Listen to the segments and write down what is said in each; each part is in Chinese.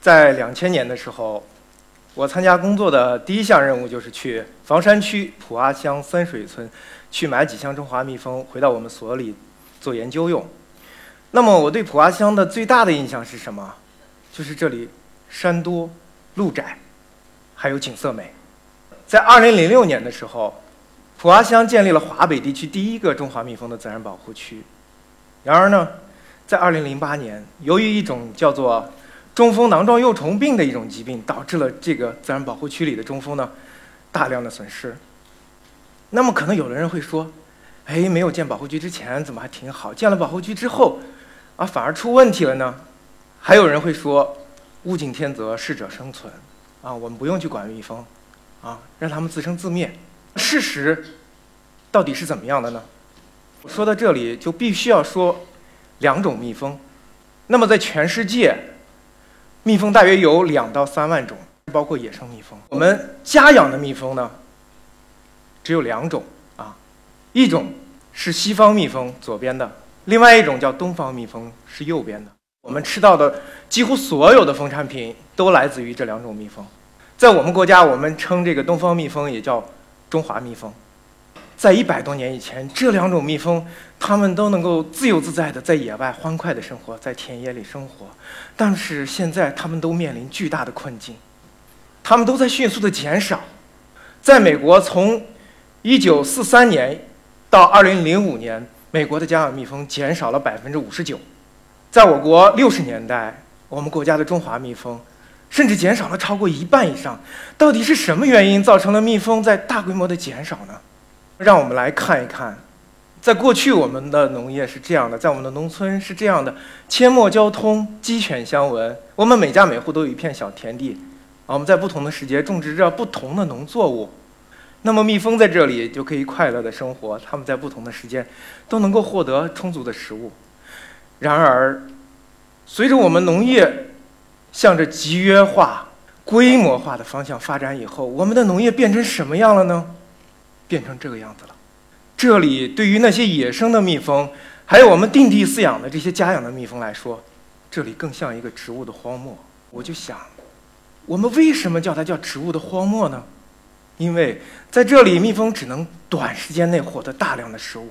在两千年的时候，我参加工作的第一项任务就是去房山区普阿乡三水村，去买几箱中华蜜蜂回到我们所里做研究用。那么我对普阿乡的最大的印象是什么？就是这里山多路窄，还有景色美。在二零零六年的时候，普阿乡建立了华北地区第一个中华蜜蜂的自然保护区。然而呢，在二零零八年，由于一种叫做中蜂囊状幼虫病的一种疾病，导致了这个自然保护区里的中蜂呢大量的损失。那么可能有的人会说：“哎，没有建保护区之前怎么还挺好？建了保护区之后，啊反而出问题了呢？”还有人会说：“物竞天择，适者生存，啊，我们不用去管蜜蜂，啊，让它们自生自灭。”事实到底是怎么样的呢？说到这里，就必须要说两种蜜蜂。那么在全世界，蜜蜂大约有两到三万种，包括野生蜜蜂。我们家养的蜜蜂呢，只有两种啊，一种是西方蜜蜂，左边的；另外一种叫东方蜜蜂，是右边的。我们吃到的几乎所有的蜂产品都来自于这两种蜜蜂。在我们国家，我们称这个东方蜜蜂也叫中华蜜蜂。在一百多年以前，这两种蜜蜂，它们都能够自由自在的在野外欢快的生活，在田野里生活。但是现在，它们都面临巨大的困境，它们都在迅速的减少。在美国，从1943年到2005年，美国的家养蜜蜂减少了百分之五十九。在我国六十年代，我们国家的中华蜜蜂甚至减少了超过一半以上。到底是什么原因造成了蜜蜂在大规模的减少呢？让我们来看一看，在过去我们的农业是这样的，在我们的农村是这样的：阡陌交通，鸡犬相闻。我们每家每户都有一片小田地，啊，我们在不同的时节种植着不同的农作物。那么蜜蜂在这里就可以快乐的生活，它们在不同的时间都能够获得充足的食物。然而，随着我们农业向着集约化、规模化的方向发展以后，我们的农业变成什么样了呢？变成这个样子了。这里对于那些野生的蜜蜂，还有我们定地饲养的这些家养的蜜蜂来说，这里更像一个植物的荒漠。我就想，我们为什么叫它叫植物的荒漠呢？因为在这里，蜜蜂只能短时间内获得大量的食物。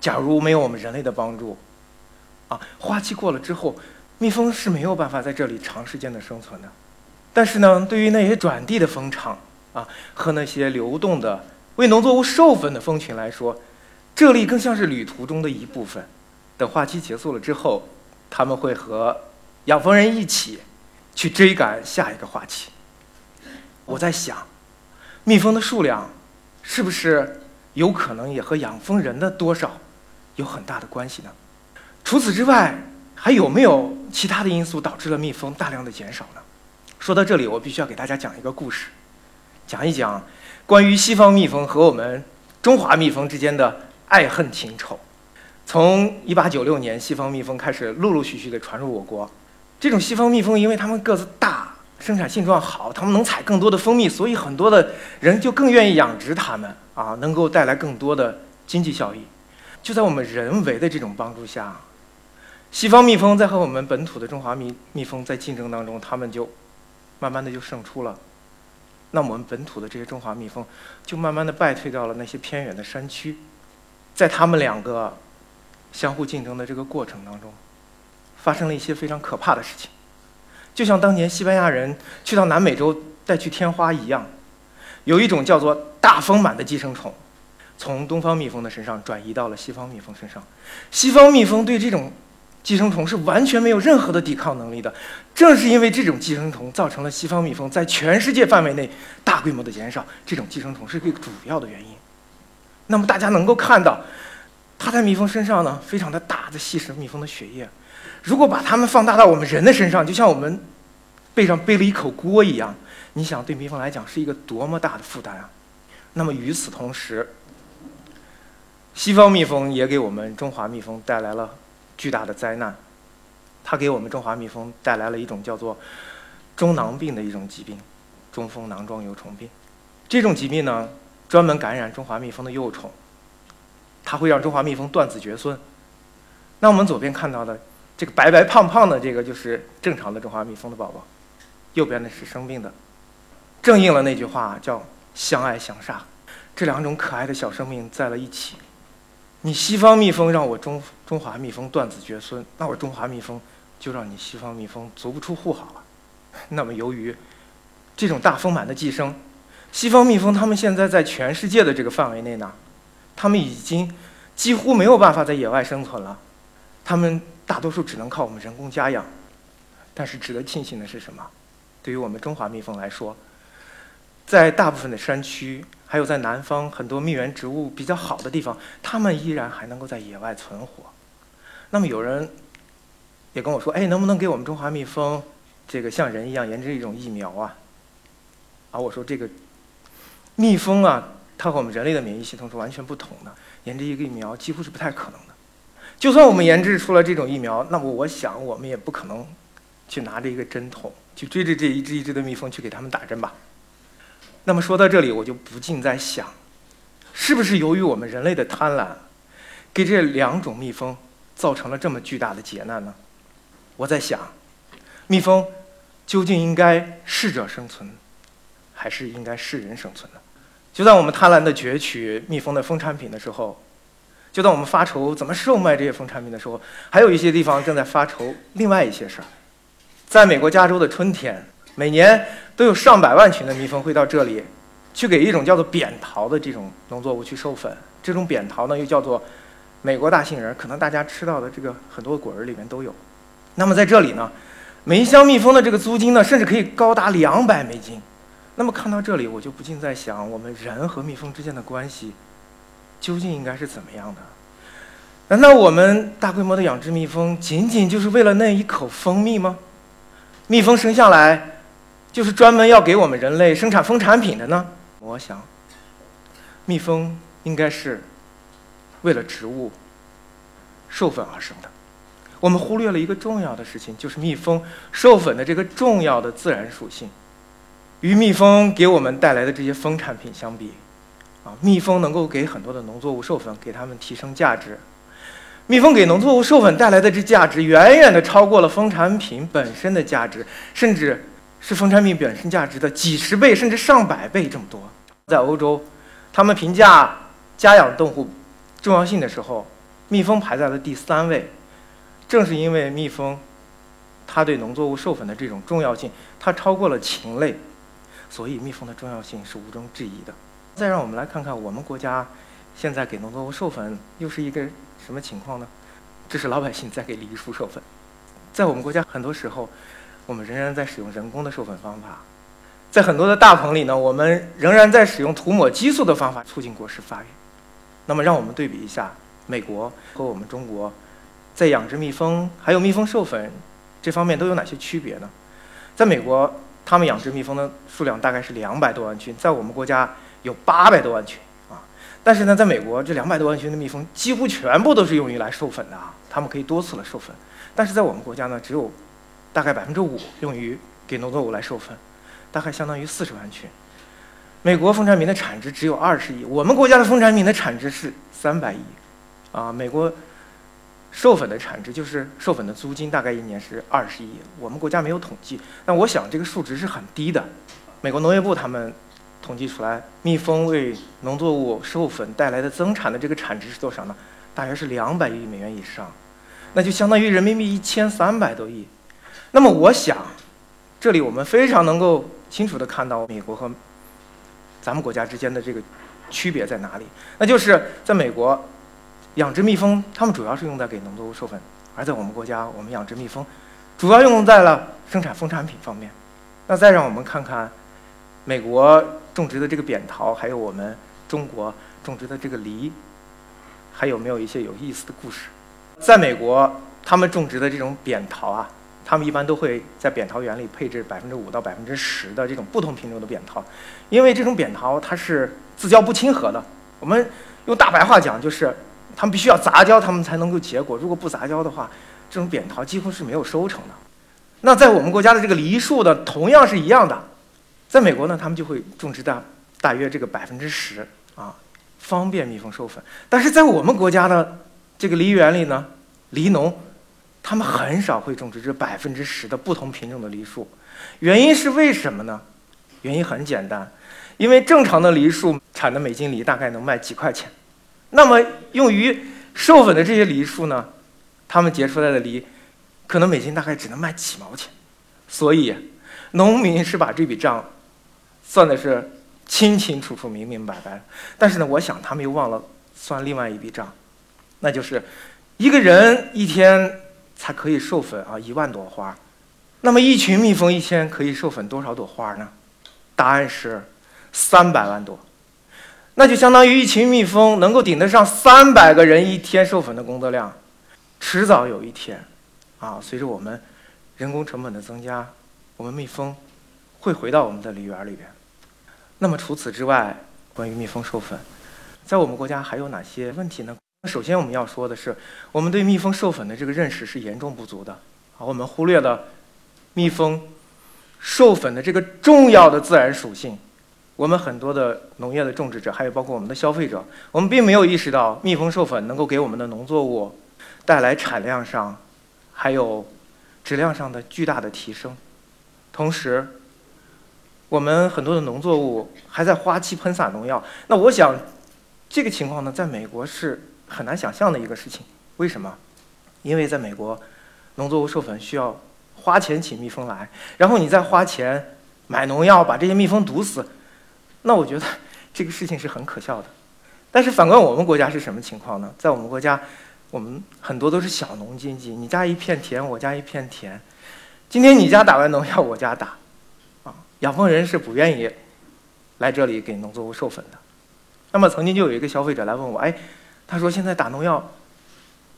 假如没有我们人类的帮助，啊，花期过了之后，蜜蜂是没有办法在这里长时间的生存的。但是呢，对于那些转地的蜂场啊，和那些流动的。为农作物授粉的蜂群来说，这里更像是旅途中的一部分。等花期结束了之后，他们会和养蜂人一起去追赶下一个花期。我在想，蜜蜂的数量是不是有可能也和养蜂人的多少有很大的关系呢？除此之外，还有没有其他的因素导致了蜜蜂大量的减少呢？说到这里，我必须要给大家讲一个故事，讲一讲。关于西方蜜蜂和我们中华蜜蜂之间的爱恨情仇，从1896年西方蜜蜂开始陆陆续续的传入我国。这种西方蜜蜂，因为它们个子大，生产性状好，它们能采更多的蜂蜜，所以很多的人就更愿意养殖它们啊，能够带来更多的经济效益。就在我们人为的这种帮助下，西方蜜蜂在和我们本土的中华蜜蜜蜂在竞争当中，它们就慢慢的就胜出了。那我们本土的这些中华蜜蜂，就慢慢的败退到了那些偏远的山区，在他们两个相互竞争的这个过程当中，发生了一些非常可怕的事情，就像当年西班牙人去到南美洲带去天花一样，有一种叫做大丰满的寄生虫，从东方蜜蜂的身上转移到了西方蜜蜂身上，西方蜜蜂对这种。寄生虫是完全没有任何的抵抗能力的，正是因为这种寄生虫造成了西方蜜蜂在全世界范围内大规模的减少。这种寄生虫是一个主要的原因。那么大家能够看到，它在蜜蜂身上呢，非常的大，在吸食蜜蜂的血液。如果把它们放大到我们人的身上，就像我们背上背了一口锅一样，你想对蜜蜂来讲是一个多么大的负担啊！那么与此同时，西方蜜蜂也给我们中华蜜蜂带来了。巨大的灾难，它给我们中华蜜蜂带来了一种叫做中囊病的一种疾病，中蜂囊状幼虫病。这种疾病呢，专门感染中华蜜蜂的幼虫，它会让中华蜜蜂断子绝孙。那我们左边看到的这个白白胖胖的这个就是正常的中华蜜蜂的宝宝，右边的是生病的，正应了那句话，叫相爱相杀。这两种可爱的小生命在了一起。你西方蜜蜂让我中中华蜜蜂断子绝孙，那我中华蜜蜂就让你西方蜜蜂足不出户好了。那么由于这种大丰满的寄生，西方蜜蜂它们现在在全世界的这个范围内呢，它们已经几乎没有办法在野外生存了，它们大多数只能靠我们人工家养。但是值得庆幸的是什么？对于我们中华蜜蜂来说，在大部分的山区。还有在南方很多蜜源植物比较好的地方，它们依然还能够在野外存活。那么有人也跟我说：“哎，能不能给我们中华蜜蜂这个像人一样研制一种疫苗啊？”啊，我说这个蜜蜂啊，它和我们人类的免疫系统是完全不同的，研制一个疫苗几乎是不太可能的。就算我们研制出了这种疫苗，那么我想我们也不可能去拿着一个针筒去追着这一只一只的蜜蜂去给它们打针吧。那么说到这里，我就不禁在想，是不是由于我们人类的贪婪，给这两种蜜蜂造成了这么巨大的劫难呢？我在想，蜜蜂究竟应该适者生存，还是应该适人生存呢？就在我们贪婪的攫取蜜蜂的蜂产品的时候，就在我们发愁怎么售卖这些蜂产品的时候，还有一些地方正在发愁另外一些事儿。在美国加州的春天。每年都有上百万群的蜜蜂会到这里，去给一种叫做扁桃的这种农作物去授粉。这种扁桃呢，又叫做美国大杏仁，可能大家吃到的这个很多果仁里面都有。那么在这里呢，每一箱蜜蜂的这个租金呢，甚至可以高达两百美金。那么看到这里，我就不禁在想，我们人和蜜蜂之间的关系究竟应该是怎么样的？难道我们大规模的养殖蜜蜂，仅仅就是为了那一口蜂蜜吗？蜜蜂生下来。就是专门要给我们人类生产蜂产品的呢？我想，蜜蜂应该是为了植物授粉而生的。我们忽略了一个重要的事情，就是蜜蜂授粉的这个重要的自然属性。与蜜蜂给我们带来的这些蜂产品相比，啊，蜜蜂能够给很多的农作物授粉，给它们提升价值。蜜蜂给农作物授粉带来的这价值，远远的超过了蜂产品本身的价值，甚至。是蜂产品本身价值的几十倍甚至上百倍这么多。在欧洲，他们评价家养动物重要性的时候，蜜蜂排在了第三位。正是因为蜜蜂，它对农作物授粉的这种重要性，它超过了禽类，所以蜜蜂的重要性是毋庸置疑的。再让我们来看看我们国家现在给农作物授粉又是一个什么情况呢？这是老百姓在给梨树授粉。在我们国家，很多时候。我们仍然在使用人工的授粉方法，在很多的大棚里呢，我们仍然在使用涂抹激素的方法促进果实发育。那么，让我们对比一下美国和我们中国，在养殖蜜蜂还有蜜蜂授粉这方面都有哪些区别呢？在美国，他们养殖蜜蜂的数量大概是两百多万群，在我们国家有八百多万群啊。但是呢，在美国这两百多万群的蜜蜂几乎全部都是用于来授粉的啊，它们可以多次的授粉。但是在我们国家呢，只有。大概百分之五用于给农作物来授粉，大概相当于四十万群。美国蜂产品的产值只有二十亿，我们国家的蜂产品的产值是三百亿。啊，美国授粉的产值就是授粉的租金大概一年是二十亿，我们国家没有统计，但我想这个数值是很低的。美国农业部他们统计出来，蜜蜂为农作物授粉带来的增产的这个产值是多少呢？大约是两百亿美元以上，那就相当于人民币一千三百多亿。那么我想，这里我们非常能够清楚的看到美国和咱们国家之间的这个区别在哪里。那就是在美国，养殖蜜蜂，他们主要是用在给农作物授粉；而在我们国家，我们养殖蜜蜂，主要用在了生产蜂产品方面。那再让我们看看美国种植的这个扁桃，还有我们中国种植的这个梨，还有没有一些有意思的故事？在美国，他们种植的这种扁桃啊。他们一般都会在扁桃园里配置百分之五到百分之十的这种不同品种的扁桃，因为这种扁桃它是自交不亲和的。我们用大白话讲，就是它们必须要杂交，它们才能够结果。如果不杂交的话，这种扁桃几乎是没有收成的。那在我们国家的这个梨树呢，同样是一样的。在美国呢，他们就会种植大大约这个百分之十啊，方便蜜蜂授粉。但是在我们国家的这个梨园里呢，梨农。他们很少会种植这百分之十的不同品种的梨树。原因是为什么呢？原因很简单，因为正常的梨树产的每斤梨大概能卖几块钱，那么用于授粉的这些梨树呢，他们结出来的梨可能每斤大概只能卖几毛钱，所以农民是把这笔账算的是清清楚楚、明明白白。但是呢，我想他们又忘了算另外一笔账，那就是一个人一天才可以授粉啊一万朵花，那么一群蜜蜂一天可以授粉多少朵花呢？答案是三百万朵，那就相当于一群蜜蜂能够顶得上三百个人一天授粉的工作量。迟早有一天，啊，随着我们人工成本的增加，我们蜜蜂会回到我们的梨园里边。那么除此之外，关于蜜蜂授粉，在我们国家还有哪些问题呢？首先我们要说的是，我们对蜜蜂授粉的这个认识是严重不足的。啊，我们忽略了蜜蜂。授粉的这个重要的自然属性，我们很多的农业的种植者，还有包括我们的消费者，我们并没有意识到蜜蜂授粉能够给我们的农作物带来产量上，还有质量上的巨大的提升。同时，我们很多的农作物还在花期喷洒农药。那我想，这个情况呢，在美国是很难想象的一个事情。为什么？因为在美国，农作物授粉需要。花钱请蜜蜂来，然后你再花钱买农药把这些蜜蜂毒死，那我觉得这个事情是很可笑的。但是反观我们国家是什么情况呢？在我们国家，我们很多都是小农经济，你家一片田，我家一片田，今天你家打完农药，我家打，啊，养蜂人是不愿意来这里给农作物授粉的。那么曾经就有一个消费者来问我，哎，他说现在打农药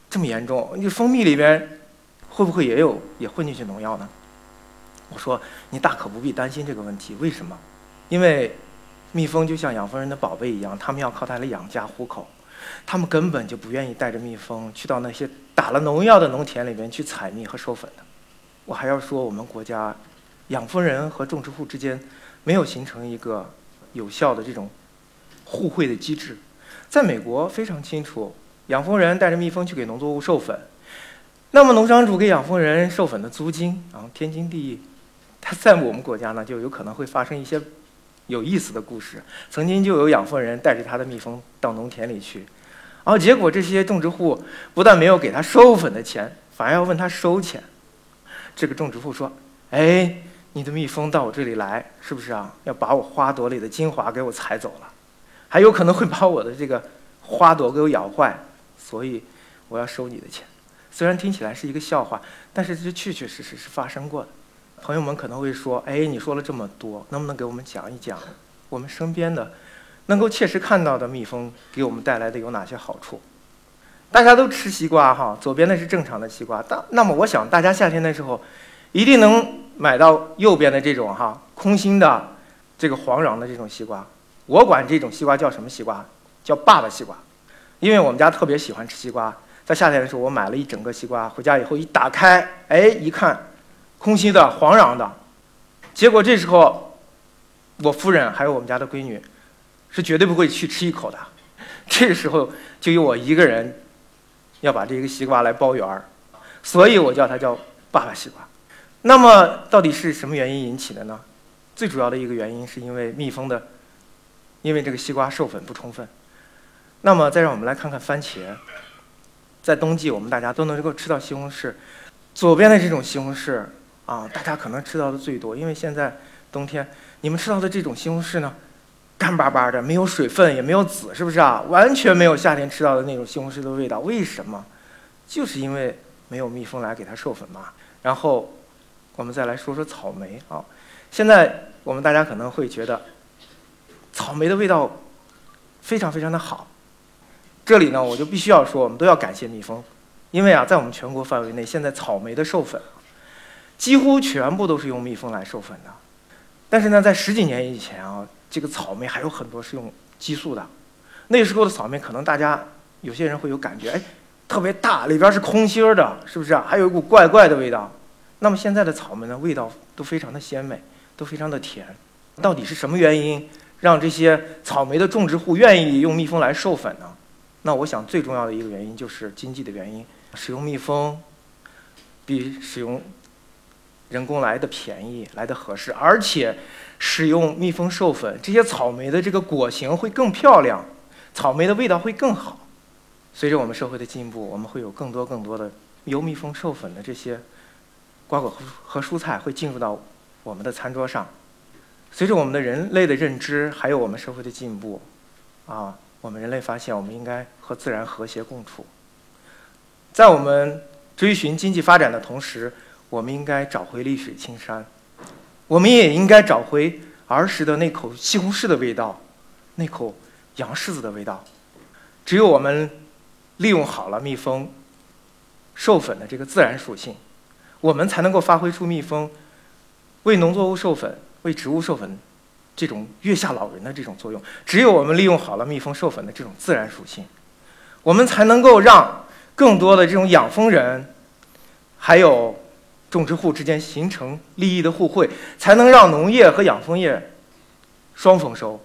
这么严重，你蜂蜜里边。会不会也有也混进去农药呢？我说你大可不必担心这个问题。为什么？因为蜜蜂就像养蜂人的宝贝一样，他们要靠它来养家糊口，他们根本就不愿意带着蜜蜂去到那些打了农药的农田里面去采蜜和授粉的。我还要说，我们国家养蜂人和种植户之间没有形成一个有效的这种互惠的机制。在美国非常清楚，养蜂人带着蜜蜂去给农作物授粉。那么，农场主给养蜂人授粉的租金啊，天经地义。他在我们国家呢，就有可能会发生一些有意思的故事。曾经就有养蜂人带着他的蜜蜂到农田里去，然后结果这些种植户不但没有给他授粉的钱，反而要问他收钱。这个种植户说：“哎，你的蜜蜂到我这里来，是不是啊？要把我花朵里的精华给我采走了，还有可能会把我的这个花朵给我咬坏，所以我要收你的钱。”虽然听起来是一个笑话，但是这确确实实是发生过的。朋友们可能会说：“哎，你说了这么多，能不能给我们讲一讲，我们身边的能够切实看到的蜜蜂给我们带来的有哪些好处？”大家都吃西瓜哈，左边的是正常的西瓜，但那么我想大家夏天的时候一定能买到右边的这种哈空心的这个黄瓤的这种西瓜。我管这种西瓜叫什么西瓜？叫爸爸西瓜，因为我们家特别喜欢吃西瓜。在夏天的时候，我买了一整个西瓜，回家以后一打开，哎，一看，空心的、黄瓤的。结果这时候，我夫人还有我们家的闺女，是绝对不会去吃一口的。这个时候就由我一个人要把这个西瓜来包圆儿，所以我叫它叫爸爸西瓜。那么到底是什么原因引起的呢？最主要的一个原因是因为蜜蜂的，因为这个西瓜授粉不充分。那么再让我们来看看番茄。在冬季，我们大家都能够吃到西红柿。左边的这种西红柿啊，大家可能吃到的最多，因为现在冬天，你们吃到的这种西红柿呢，干巴巴的，没有水分，也没有籽，是不是啊？完全没有夏天吃到的那种西红柿的味道。为什么？就是因为没有蜜蜂来给它授粉嘛。然后，我们再来说说草莓啊。现在我们大家可能会觉得，草莓的味道非常非常的好。这里呢，我就必须要说，我们都要感谢蜜蜂，因为啊，在我们全国范围内，现在草莓的授粉几乎全部都是用蜜蜂来授粉的。但是呢，在十几年以前啊，这个草莓还有很多是用激素的。那时候的草莓，可能大家有些人会有感觉，哎，特别大，里边是空心儿的，是不是？还有一股怪怪的味道。那么现在的草莓呢，味道都非常的鲜美，都非常的甜。到底是什么原因让这些草莓的种植户愿意用蜜蜂来授粉呢？那我想最重要的一个原因就是经济的原因，使用蜜蜂比使用人工来的便宜，来的合适，而且使用蜜蜂授粉，这些草莓的这个果形会更漂亮，草莓的味道会更好。随着我们社会的进步，我们会有更多更多的由蜜蜂授粉的这些瓜果和和蔬菜会进入到我们的餐桌上。随着我们的人类的认知，还有我们社会的进步，啊，我们人类发现我们应该和自然和谐共处。在我们追寻经济发展的同时，我们应该找回绿水青山，我们也应该找回儿时的那口西红柿的味道，那口洋柿子的味道。只有我们利用好了蜜蜂授粉的这个自然属性，我们才能够发挥出蜜蜂为农作物授粉。为植物授粉，这种月下老人的这种作用，只有我们利用好了蜜蜂授粉的这种自然属性，我们才能够让更多的这种养蜂人，还有种植户之间形成利益的互惠，才能让农业和养蜂业双丰收，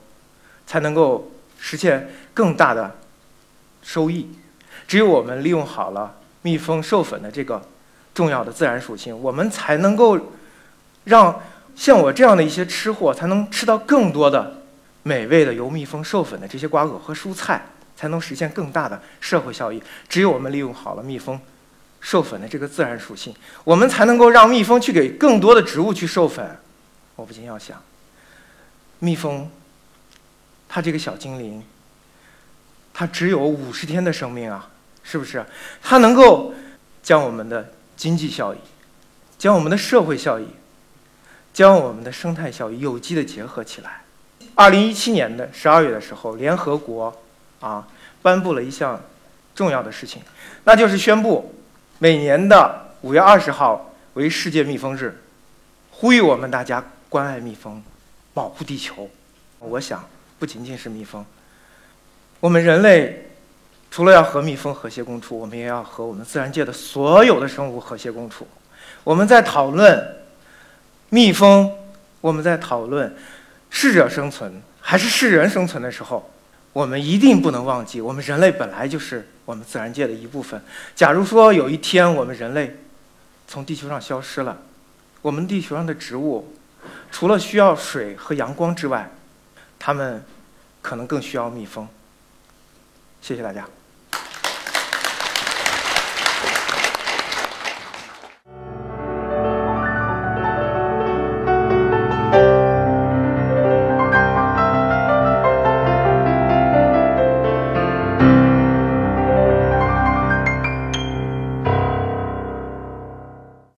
才能够实现更大的收益。只有我们利用好了蜜蜂授粉的这个重要的自然属性，我们才能够让。像我这样的一些吃货，才能吃到更多的美味的由蜜蜂授粉的这些瓜果和蔬菜，才能实现更大的社会效益。只有我们利用好了蜜蜂授粉的这个自然属性，我们才能够让蜜蜂去给更多的植物去授粉。我不禁要想，蜜蜂，它这个小精灵，它只有五十天的生命啊，是不是？它能够将我们的经济效益，将我们的社会效益。将我们的生态效益有机的结合起来。二零一七年的十二月的时候，联合国啊颁布了一项重要的事情，那就是宣布每年的五月二十号为世界蜜蜂日，呼吁我们大家关爱蜜蜂，保护地球。我想，不仅仅是蜜蜂，我们人类除了要和蜜蜂和谐共处，我们也要和我们自然界的所有的生物和谐共处。我们在讨论。蜜蜂，我们在讨论适者生存还是适人生存的时候，我们一定不能忘记，我们人类本来就是我们自然界的一部分。假如说有一天我们人类从地球上消失了，我们地球上的植物除了需要水和阳光之外，它们可能更需要蜜蜂。谢谢大家。